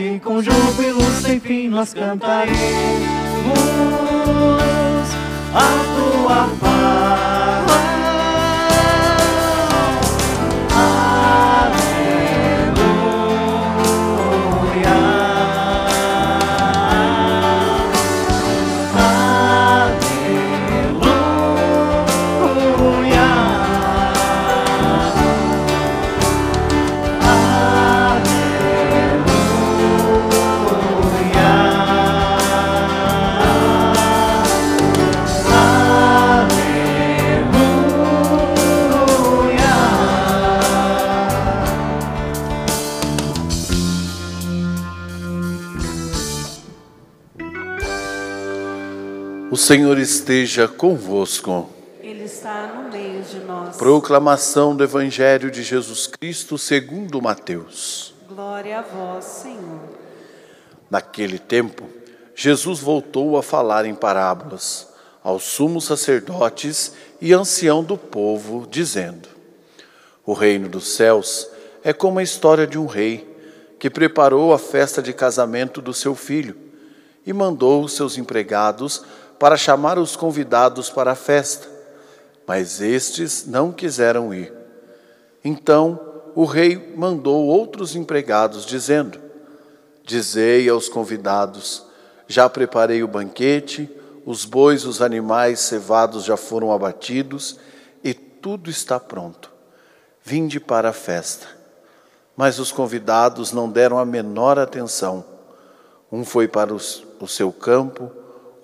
e com júbilo sem fim nós cantaremos a tua paz. O Senhor esteja convosco. Ele está no meio de nós. Proclamação do Evangelho de Jesus Cristo segundo Mateus. Glória a vós, Senhor. Naquele tempo, Jesus voltou a falar em parábolas aos sumos sacerdotes e ancião do povo, dizendo: O reino dos céus é como a história de um rei que preparou a festa de casamento do seu filho e mandou os seus empregados para chamar os convidados para a festa. Mas estes não quiseram ir. Então o rei mandou outros empregados, dizendo: Dizei aos convidados: Já preparei o banquete, os bois os animais cevados já foram abatidos e tudo está pronto. Vinde para a festa. Mas os convidados não deram a menor atenção. Um foi para o seu campo,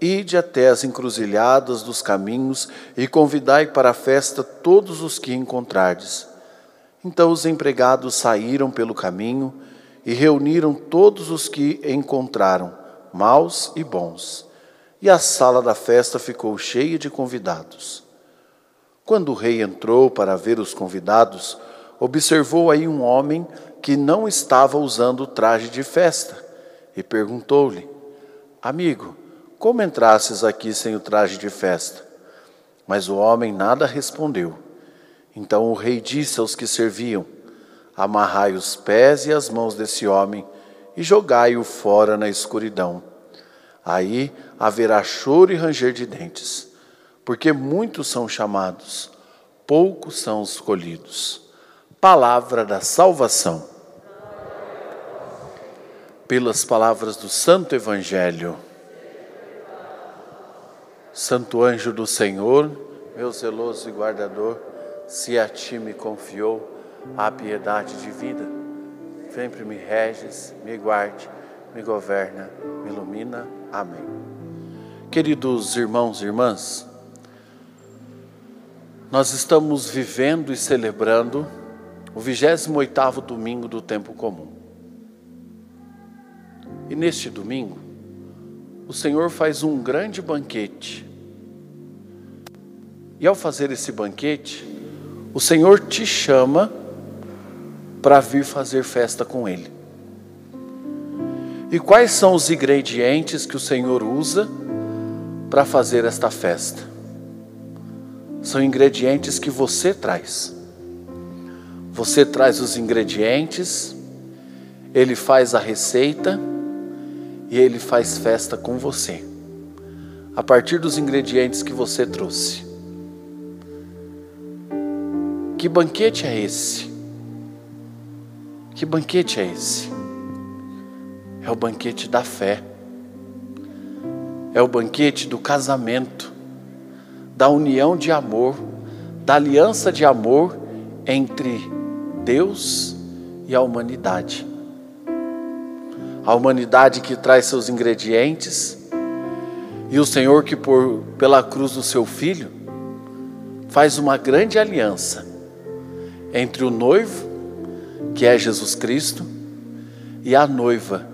ide até as encruzilhadas dos caminhos e convidai para a festa todos os que encontrardes. Então os empregados saíram pelo caminho e reuniram todos os que encontraram, maus e bons. E a sala da festa ficou cheia de convidados. Quando o rei entrou para ver os convidados, observou aí um homem que não estava usando o traje de festa e perguntou-lhe: Amigo, como entrasses aqui sem o traje de festa? Mas o homem nada respondeu. Então o rei disse aos que serviam: Amarrai os pés e as mãos desse homem e jogai-o fora na escuridão. Aí haverá choro e ranger de dentes, porque muitos são chamados, poucos são escolhidos. Palavra da salvação. Pelas palavras do Santo Evangelho. Santo anjo do Senhor, meu zeloso e guardador, se a ti me confiou a piedade de vida, sempre me reges, me guarde, me governa, me ilumina. Amém. Queridos irmãos e irmãs, nós estamos vivendo e celebrando o 28º domingo do tempo comum. E neste domingo, o Senhor faz um grande banquete. E ao fazer esse banquete, o Senhor te chama para vir fazer festa com Ele. E quais são os ingredientes que o Senhor usa para fazer esta festa? São ingredientes que você traz. Você traz os ingredientes, Ele faz a receita e Ele faz festa com você, a partir dos ingredientes que você trouxe. Que banquete é esse? Que banquete é esse? É o banquete da fé, é o banquete do casamento, da união de amor, da aliança de amor entre Deus e a humanidade. A humanidade que traz seus ingredientes e o Senhor que por pela cruz do seu filho faz uma grande aliança entre o noivo, que é Jesus Cristo, e a noiva,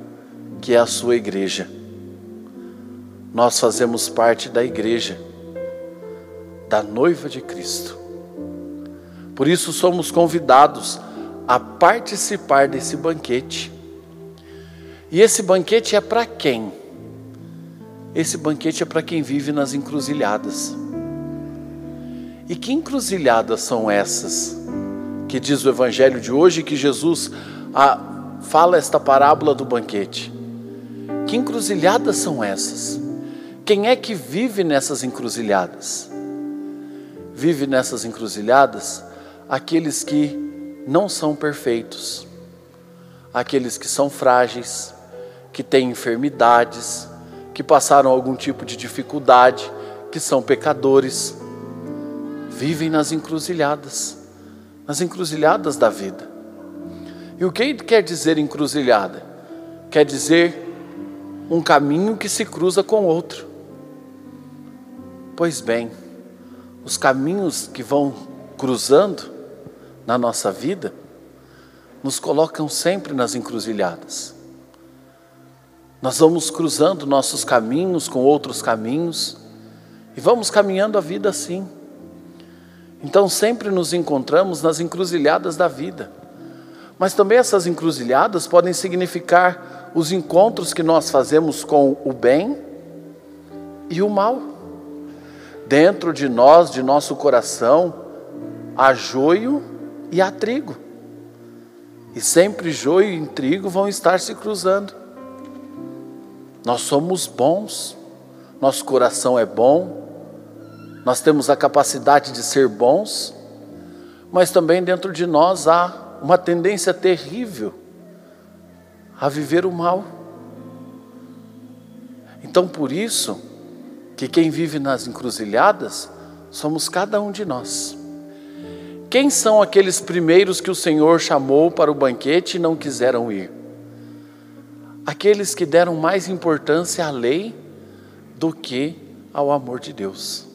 que é a sua igreja. Nós fazemos parte da igreja, da noiva de Cristo. Por isso somos convidados a participar desse banquete. E esse banquete é para quem? Esse banquete é para quem vive nas encruzilhadas. E que encruzilhadas são essas que diz o Evangelho de hoje que Jesus ah, fala esta parábola do banquete? Que encruzilhadas são essas? Quem é que vive nessas encruzilhadas? Vive nessas encruzilhadas aqueles que não são perfeitos, aqueles que são frágeis, que têm enfermidades, que passaram algum tipo de dificuldade, que são pecadores, vivem nas encruzilhadas, nas encruzilhadas da vida. E o que quer dizer encruzilhada? Quer dizer um caminho que se cruza com outro. Pois bem, os caminhos que vão cruzando na nossa vida nos colocam sempre nas encruzilhadas. Nós vamos cruzando nossos caminhos com outros caminhos e vamos caminhando a vida assim. Então sempre nos encontramos nas encruzilhadas da vida. Mas também essas encruzilhadas podem significar os encontros que nós fazemos com o bem e o mal. Dentro de nós, de nosso coração, há joio e há trigo. E sempre joio e trigo vão estar se cruzando. Nós somos bons, nosso coração é bom, nós temos a capacidade de ser bons, mas também dentro de nós há uma tendência terrível a viver o mal. Então, por isso, que quem vive nas encruzilhadas somos cada um de nós. Quem são aqueles primeiros que o Senhor chamou para o banquete e não quiseram ir? Aqueles que deram mais importância à lei do que ao amor de Deus.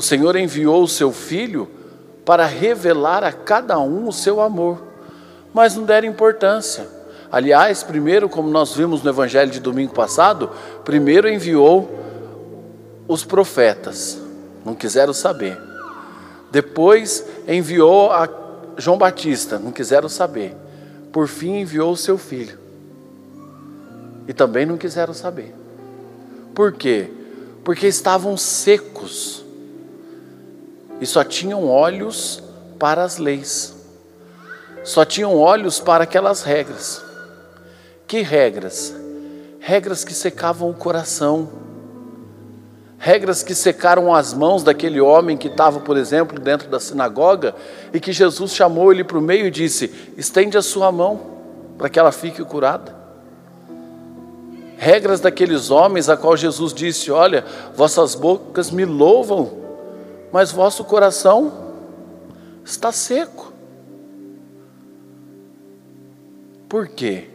O Senhor enviou o seu filho para revelar a cada um o seu amor, mas não deram importância. Aliás, primeiro, como nós vimos no evangelho de domingo passado, primeiro enviou os profetas, não quiseram saber. Depois enviou a João Batista, não quiseram saber. Por fim enviou o seu filho. E também não quiseram saber. Por quê? Porque estavam secos e só tinham olhos para as leis, só tinham olhos para aquelas regras. Que regras? Regras que secavam o coração regras que secaram as mãos daquele homem que estava, por exemplo, dentro da sinagoga e que Jesus chamou ele para o meio e disse: estende a sua mão para que ela fique curada. Regras daqueles homens a qual Jesus disse: Olha, vossas bocas me louvam, mas vosso coração está seco. Por quê?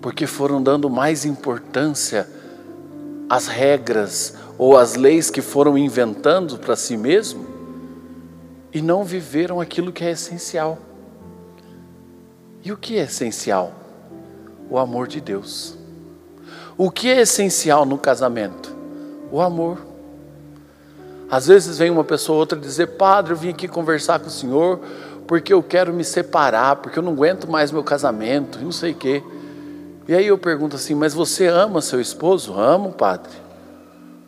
Porque foram dando mais importância as regras ou as leis que foram inventando para si mesmo e não viveram aquilo que é essencial. E o que é essencial? O amor de Deus. O que é essencial no casamento? O amor. Às vezes vem uma pessoa ou outra dizer: Padre, eu vim aqui conversar com o senhor porque eu quero me separar, porque eu não aguento mais meu casamento, não sei o quê. E aí eu pergunto assim: Mas você ama seu esposo? Amo, padre.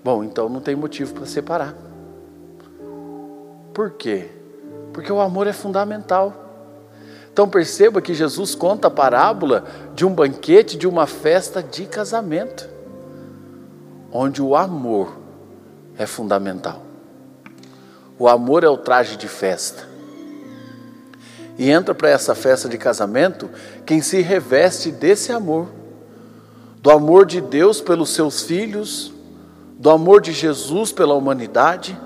Bom, então não tem motivo para separar. Por quê? Porque o amor é fundamental. Então perceba que Jesus conta a parábola de um banquete, de uma festa de casamento, onde o amor é fundamental. O amor é o traje de festa. E entra para essa festa de casamento quem se reveste desse amor, do amor de Deus pelos seus filhos, do amor de Jesus pela humanidade,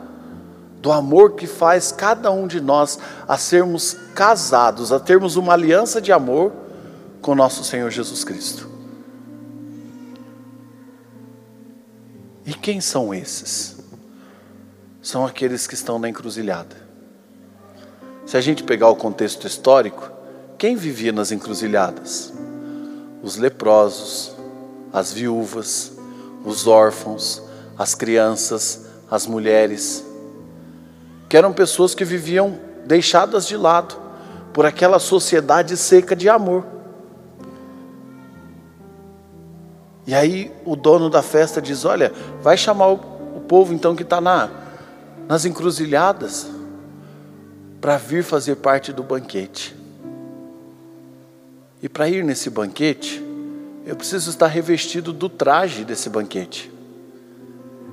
do amor que faz cada um de nós a sermos casados, a termos uma aliança de amor com nosso Senhor Jesus Cristo. E quem são esses? São aqueles que estão na encruzilhada. Se a gente pegar o contexto histórico, quem vivia nas encruzilhadas? Os leprosos, as viúvas, os órfãos, as crianças, as mulheres, que eram pessoas que viviam deixadas de lado por aquela sociedade seca de amor. E aí o dono da festa diz: Olha, vai chamar o, povo então que está na, nas encruzilhadas para vir fazer parte do banquete. E para ir nesse banquete, eu preciso estar revestido do traje desse banquete.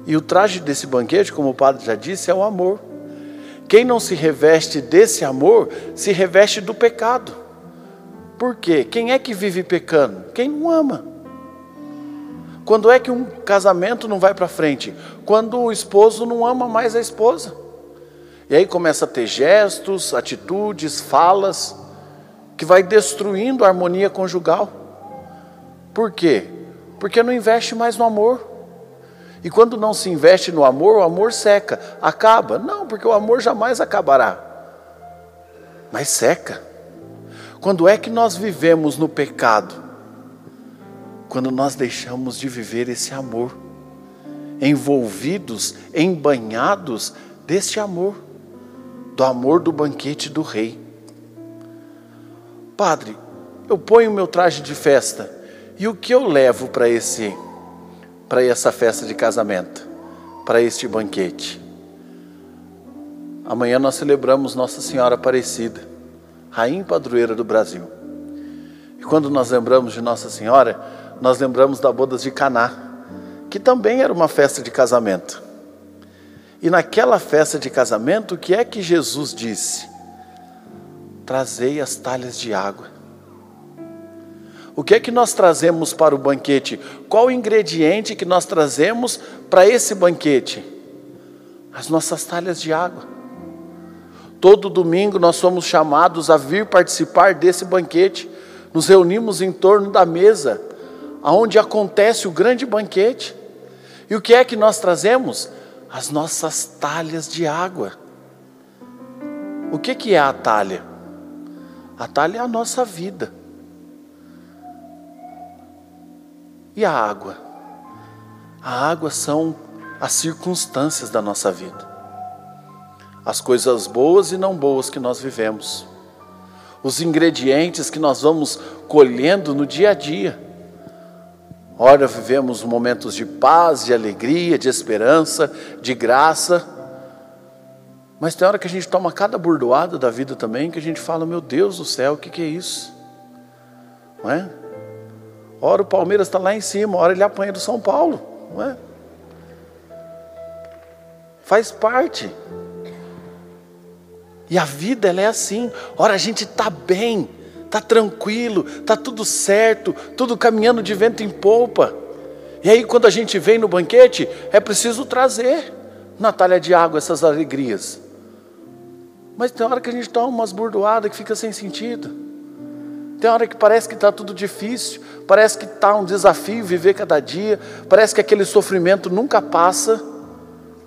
E o traje desse banquete, como o padre já disse, é o amor. Quem não se reveste desse amor, se reveste do pecado. Por quê? Quem é que vive pecando? Quem não ama. Quando é que um casamento não vai para frente? Quando o esposo não ama mais a esposa. E aí começa a ter gestos, atitudes, falas, que vai destruindo a harmonia conjugal. Por quê? Porque não investe mais no amor. E quando não se investe no amor, o amor seca, acaba. Não, porque o amor jamais acabará. Mas seca. Quando é que nós vivemos no pecado? Quando nós deixamos de viver esse amor, envolvidos, embanhados deste amor, do amor do banquete do rei. Padre, eu ponho meu traje de festa, e o que eu levo para esse para essa festa de casamento, para este banquete. Amanhã nós celebramos Nossa Senhora Aparecida, Rainha Padroeira do Brasil. E quando nós lembramos de Nossa Senhora, nós lembramos da bodas de Caná, que também era uma festa de casamento. E naquela festa de casamento, o que é que Jesus disse? Trazei as talhas de água. O que é que nós trazemos para o banquete? Qual o ingrediente que nós trazemos para esse banquete? As nossas talhas de água. Todo domingo nós somos chamados a vir participar desse banquete. Nos reunimos em torno da mesa, aonde acontece o grande banquete. E o que é que nós trazemos? As nossas talhas de água. O que, que é a talha? A talha é a nossa vida. E a água? A água são as circunstâncias da nossa vida. As coisas boas e não boas que nós vivemos. Os ingredientes que nós vamos colhendo no dia a dia. Ora, vivemos momentos de paz, de alegria, de esperança, de graça. Mas tem hora que a gente toma cada burdoada da vida também, que a gente fala: Meu Deus do céu, o que, que é isso? Não é? Ora o Palmeiras está lá em cima, ora ele apanha do São Paulo, não é? Faz parte. E a vida ela é assim. Ora a gente está bem, está tranquilo, está tudo certo, tudo caminhando de vento em polpa. E aí quando a gente vem no banquete, é preciso trazer na talha de água essas alegrias. Mas tem hora que a gente toma umas burdoadas que fica sem sentido. Tem hora que parece que está tudo difícil, parece que está um desafio viver cada dia, parece que aquele sofrimento nunca passa,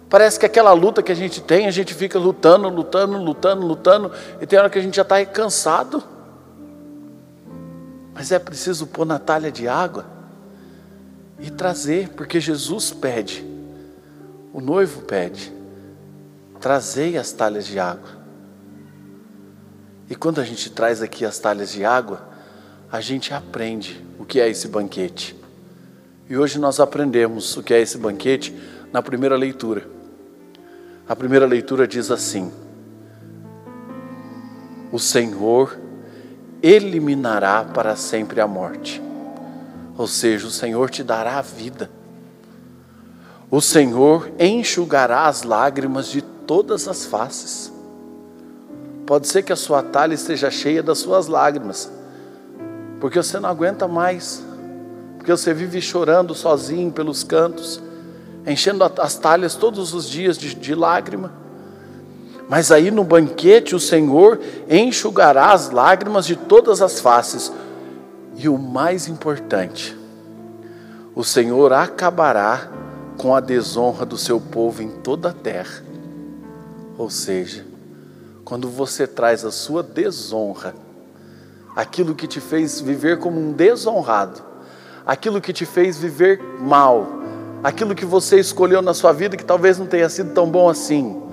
parece que aquela luta que a gente tem, a gente fica lutando, lutando, lutando, lutando, e tem hora que a gente já está cansado. Mas é preciso pôr na talha de água e trazer, porque Jesus pede, o noivo pede, trazei as talhas de água. E quando a gente traz aqui as talhas de água, a gente aprende o que é esse banquete. E hoje nós aprendemos o que é esse banquete na primeira leitura. A primeira leitura diz assim: O Senhor eliminará para sempre a morte. Ou seja, o Senhor te dará a vida. O Senhor enxugará as lágrimas de todas as faces. Pode ser que a sua talha esteja cheia das suas lágrimas, porque você não aguenta mais, porque você vive chorando sozinho pelos cantos, enchendo as talhas todos os dias de, de lágrima. Mas aí no banquete o Senhor enxugará as lágrimas de todas as faces. E o mais importante, o Senhor acabará com a desonra do seu povo em toda a terra. Ou seja, quando você traz a sua desonra, aquilo que te fez viver como um desonrado, aquilo que te fez viver mal, aquilo que você escolheu na sua vida que talvez não tenha sido tão bom assim,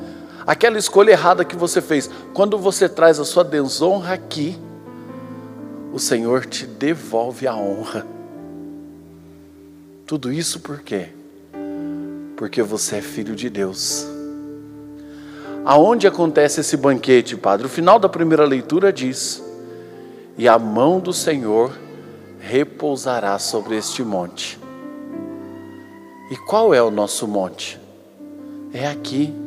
aquela escolha errada que você fez, quando você traz a sua desonra aqui, o Senhor te devolve a honra. Tudo isso por quê? Porque você é filho de Deus. Aonde acontece esse banquete, Padre? O final da primeira leitura diz: E a mão do Senhor repousará sobre este monte. E qual é o nosso monte? É aqui.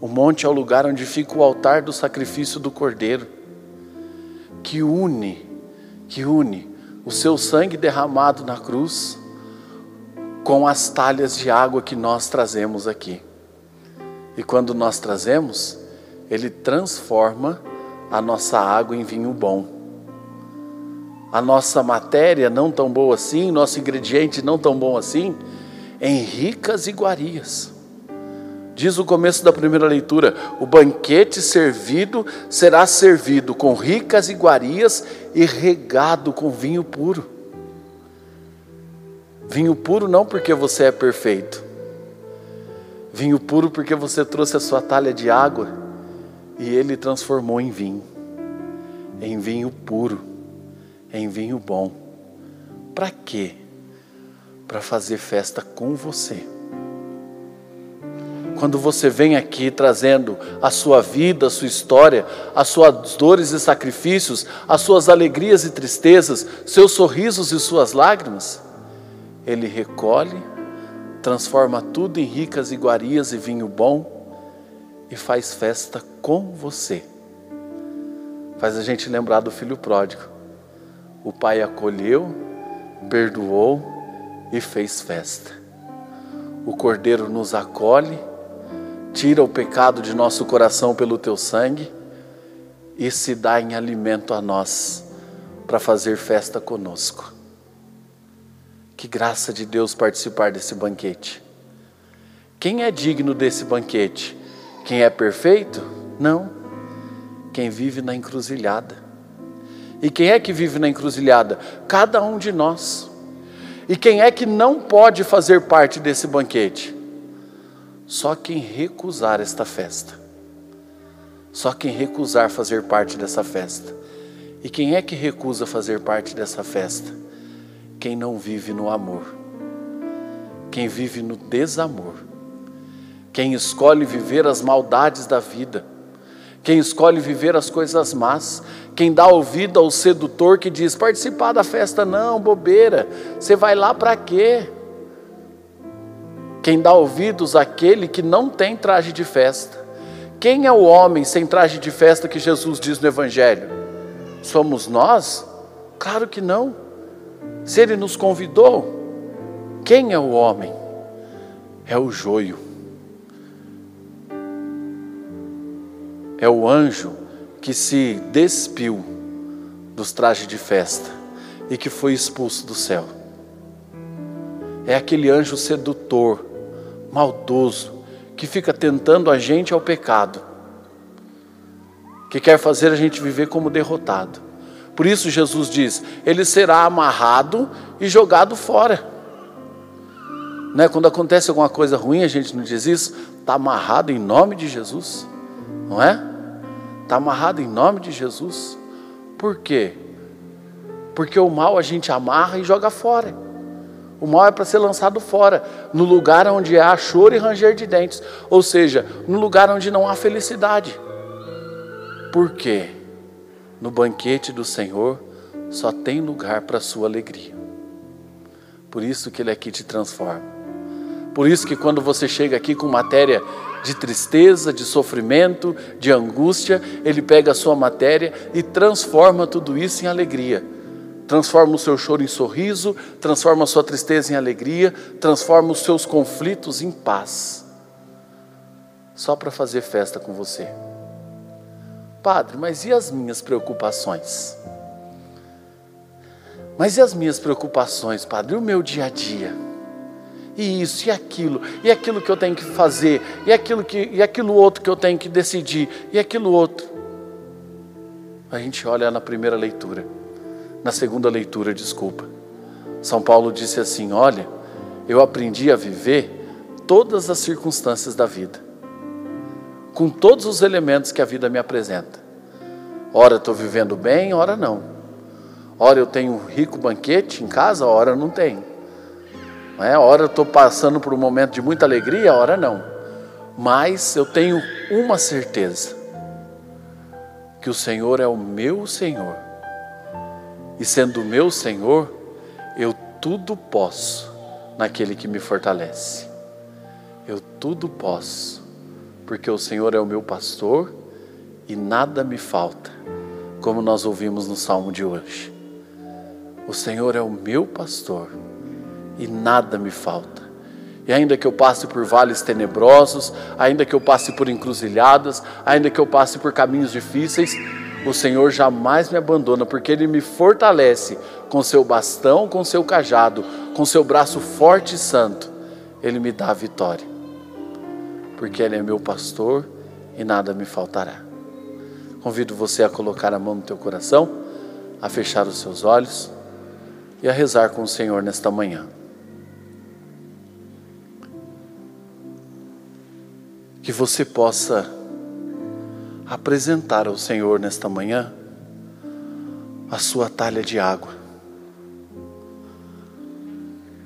O monte é o lugar onde fica o altar do sacrifício do Cordeiro, que une, que une o seu sangue derramado na cruz com as talhas de água que nós trazemos aqui. E quando nós trazemos, ele transforma a nossa água em vinho bom a nossa matéria não tão boa assim, nosso ingrediente não tão bom assim, em ricas iguarias. Diz o começo da primeira leitura: o banquete servido será servido com ricas iguarias e regado com vinho puro. Vinho puro não porque você é perfeito, vinho puro porque você trouxe a sua talha de água e ele transformou em vinho, em vinho puro em vinho bom. Para quê? Para fazer festa com você. Quando você vem aqui trazendo a sua vida, a sua história, as suas dores e sacrifícios, as suas alegrias e tristezas, seus sorrisos e suas lágrimas, Ele recolhe, transforma tudo em ricas iguarias e vinho bom e faz festa com você. Faz a gente lembrar do filho pródigo o pai acolheu, perdoou e fez festa. O Cordeiro nos acolhe, tira o pecado de nosso coração pelo teu sangue e se dá em alimento a nós para fazer festa conosco. Que graça de Deus participar desse banquete. Quem é digno desse banquete? Quem é perfeito? Não. Quem vive na encruzilhada e quem é que vive na encruzilhada? Cada um de nós. E quem é que não pode fazer parte desse banquete? Só quem recusar esta festa. Só quem recusar fazer parte dessa festa. E quem é que recusa fazer parte dessa festa? Quem não vive no amor. Quem vive no desamor. Quem escolhe viver as maldades da vida quem escolhe viver as coisas más, quem dá ouvido ao sedutor que diz: participar da festa não, bobeira, você vai lá para quê? Quem dá ouvidos àquele que não tem traje de festa. Quem é o homem sem traje de festa que Jesus diz no Evangelho? Somos nós? Claro que não. Se ele nos convidou, quem é o homem? É o joio. é o anjo que se despiu dos trajes de festa e que foi expulso do céu. É aquele anjo sedutor, maldoso, que fica tentando a gente ao pecado, que quer fazer a gente viver como derrotado. Por isso Jesus diz: ele será amarrado e jogado fora. Né? Quando acontece alguma coisa ruim, a gente não diz isso, está amarrado em nome de Jesus não é? Está amarrado em nome de Jesus. Por quê? Porque o mal a gente amarra e joga fora. O mal é para ser lançado fora, no lugar onde há choro e ranger de dentes, ou seja, no lugar onde não há felicidade. Por quê? No banquete do Senhor só tem lugar para a sua alegria. Por isso que Ele aqui te transforma. Por isso que quando você chega aqui com matéria de tristeza, de sofrimento, de angústia, Ele pega a sua matéria e transforma tudo isso em alegria. Transforma o seu choro em sorriso, transforma a sua tristeza em alegria, transforma os seus conflitos em paz. Só para fazer festa com você. Padre, mas e as minhas preocupações? Mas e as minhas preocupações, Padre? E o meu dia a dia? E isso, e aquilo, e aquilo que eu tenho que fazer, e aquilo, que, e aquilo outro que eu tenho que decidir, e aquilo outro. A gente olha na primeira leitura na segunda leitura, desculpa. São Paulo disse assim: Olha, eu aprendi a viver todas as circunstâncias da vida, com todos os elementos que a vida me apresenta. Ora estou vivendo bem, ora não. Ora eu tenho um rico banquete em casa, ora não tenho. É? Ora eu estou passando por um momento de muita alegria, ora não. Mas eu tenho uma certeza: que o Senhor é o meu Senhor e sendo meu Senhor, eu tudo posso naquele que me fortalece. Eu tudo posso, porque o Senhor é o meu pastor e nada me falta, como nós ouvimos no salmo de hoje. O Senhor é o meu pastor e nada me falta. E ainda que eu passe por vales tenebrosos, ainda que eu passe por encruzilhadas, ainda que eu passe por caminhos difíceis, o Senhor jamais me abandona, porque Ele me fortalece com seu bastão, com seu cajado, com seu braço forte e santo. Ele me dá a vitória, porque Ele é meu pastor e nada me faltará. Convido você a colocar a mão no teu coração, a fechar os seus olhos e a rezar com o Senhor nesta manhã. Que você possa apresentar ao Senhor nesta manhã a sua talha de água.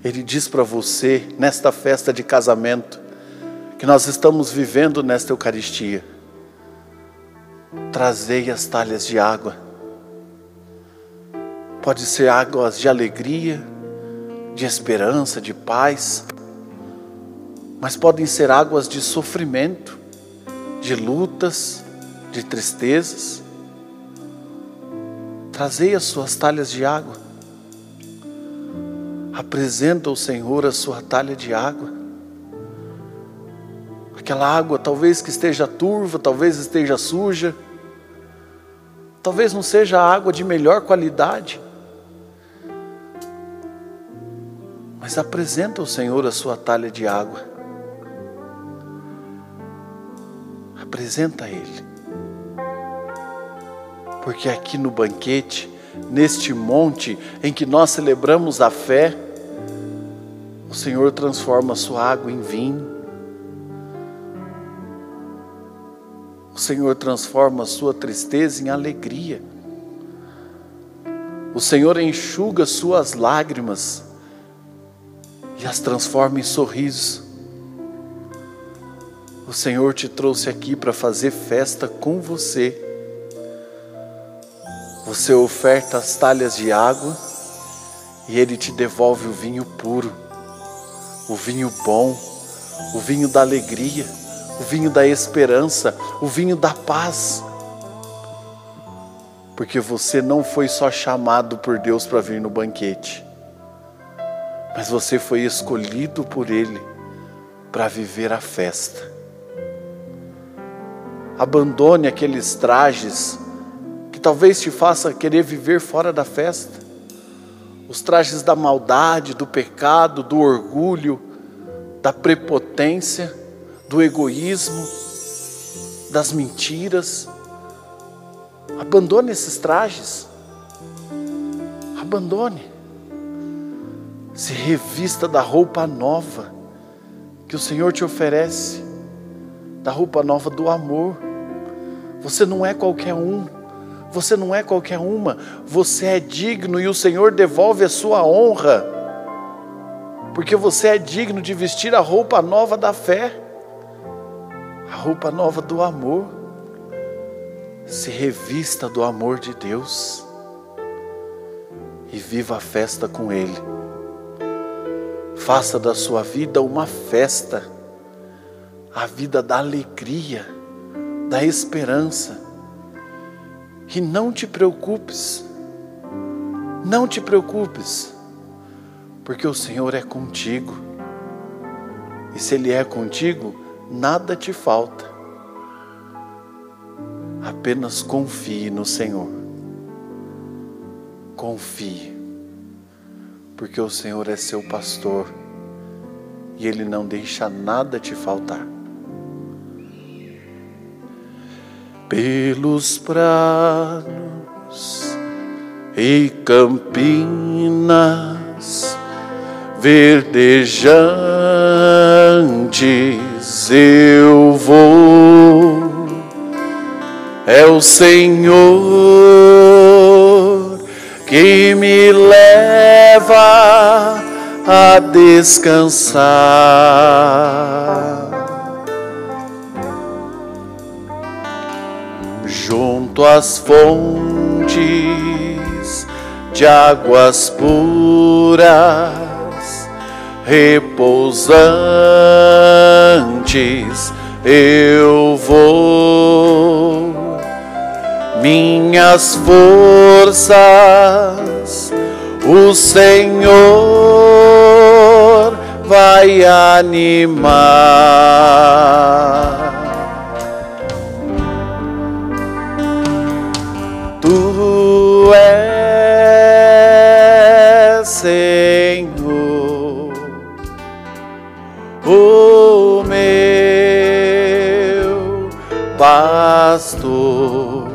Ele diz para você, nesta festa de casamento, que nós estamos vivendo nesta Eucaristia, trazei as talhas de água. Pode ser águas de alegria, de esperança, de paz, mas podem ser águas de sofrimento, de lutas, de tristezas, trazei as suas talhas de água. Apresenta ao Senhor a sua talha de água. Aquela água talvez que esteja turva, talvez esteja suja, talvez não seja água de melhor qualidade. Mas apresenta ao Senhor a sua talha de água. Apresenta a Ele. Porque aqui no banquete, neste monte em que nós celebramos a fé, o Senhor transforma a sua água em vinho. O Senhor transforma a sua tristeza em alegria. O Senhor enxuga suas lágrimas e as transforma em sorriso. O Senhor te trouxe aqui para fazer festa com você. Você oferta as talhas de água e ele te devolve o vinho puro, o vinho bom, o vinho da alegria, o vinho da esperança, o vinho da paz. Porque você não foi só chamado por Deus para vir no banquete, mas você foi escolhido por Ele para viver a festa. Abandone aqueles trajes que talvez te faça querer viver fora da festa. Os trajes da maldade, do pecado, do orgulho, da prepotência, do egoísmo, das mentiras. Abandone esses trajes. Abandone. Se revista da roupa nova que o Senhor te oferece, da roupa nova do amor. Você não é qualquer um. Você não é qualquer uma, você é digno e o Senhor devolve a sua honra, porque você é digno de vestir a roupa nova da fé, a roupa nova do amor. Se revista do amor de Deus e viva a festa com Ele. Faça da sua vida uma festa, a vida da alegria, da esperança e não te preocupes, Não te preocupes, porque o Senhor é contigo. E se Ele é contigo, nada te falta. Apenas confie no Senhor. Confie, porque o Senhor é seu pastor e Ele não deixa nada te faltar. Pelos prados e campinas verdejantes eu vou. É o Senhor que me leva a descansar. Às fontes de águas puras, repousantes, eu vou. Minhas forças, o Senhor vai animar. Pastor,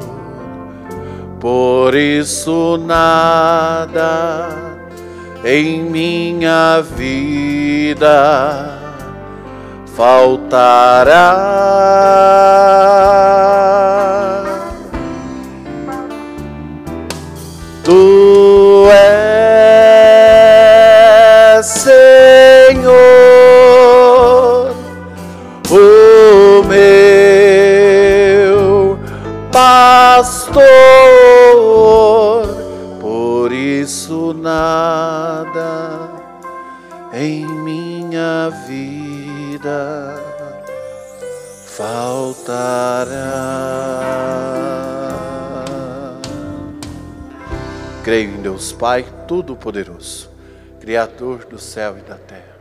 por isso nada em minha vida faltará. Tu és Senhor, o meu pastor, por isso nada em minha vida faltará. Creio em Deus Pai Todo-Poderoso, Criador do céu e da terra,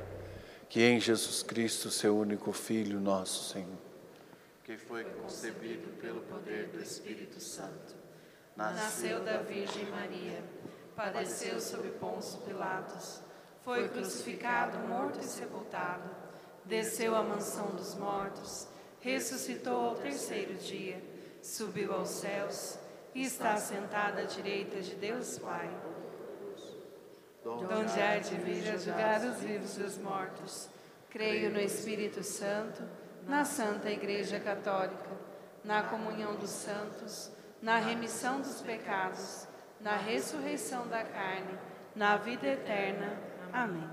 que em Jesus Cristo, seu único Filho, nosso Senhor, que foi concebido pelo poder do Espírito Santo, Nasceu da Virgem Maria, padeceu sob Pôncio Pilatos, foi crucificado, morto e sepultado, desceu à mansão dos mortos, ressuscitou ao terceiro dia, subiu aos céus e está sentado à direita de Deus Pai. Donde há de vir a julgar os vivos e os mortos. Creio no Espírito Santo, na Santa Igreja Católica, na comunhão dos santos, na remissão dos pecados, na ressurreição da carne, na vida eterna. Amém.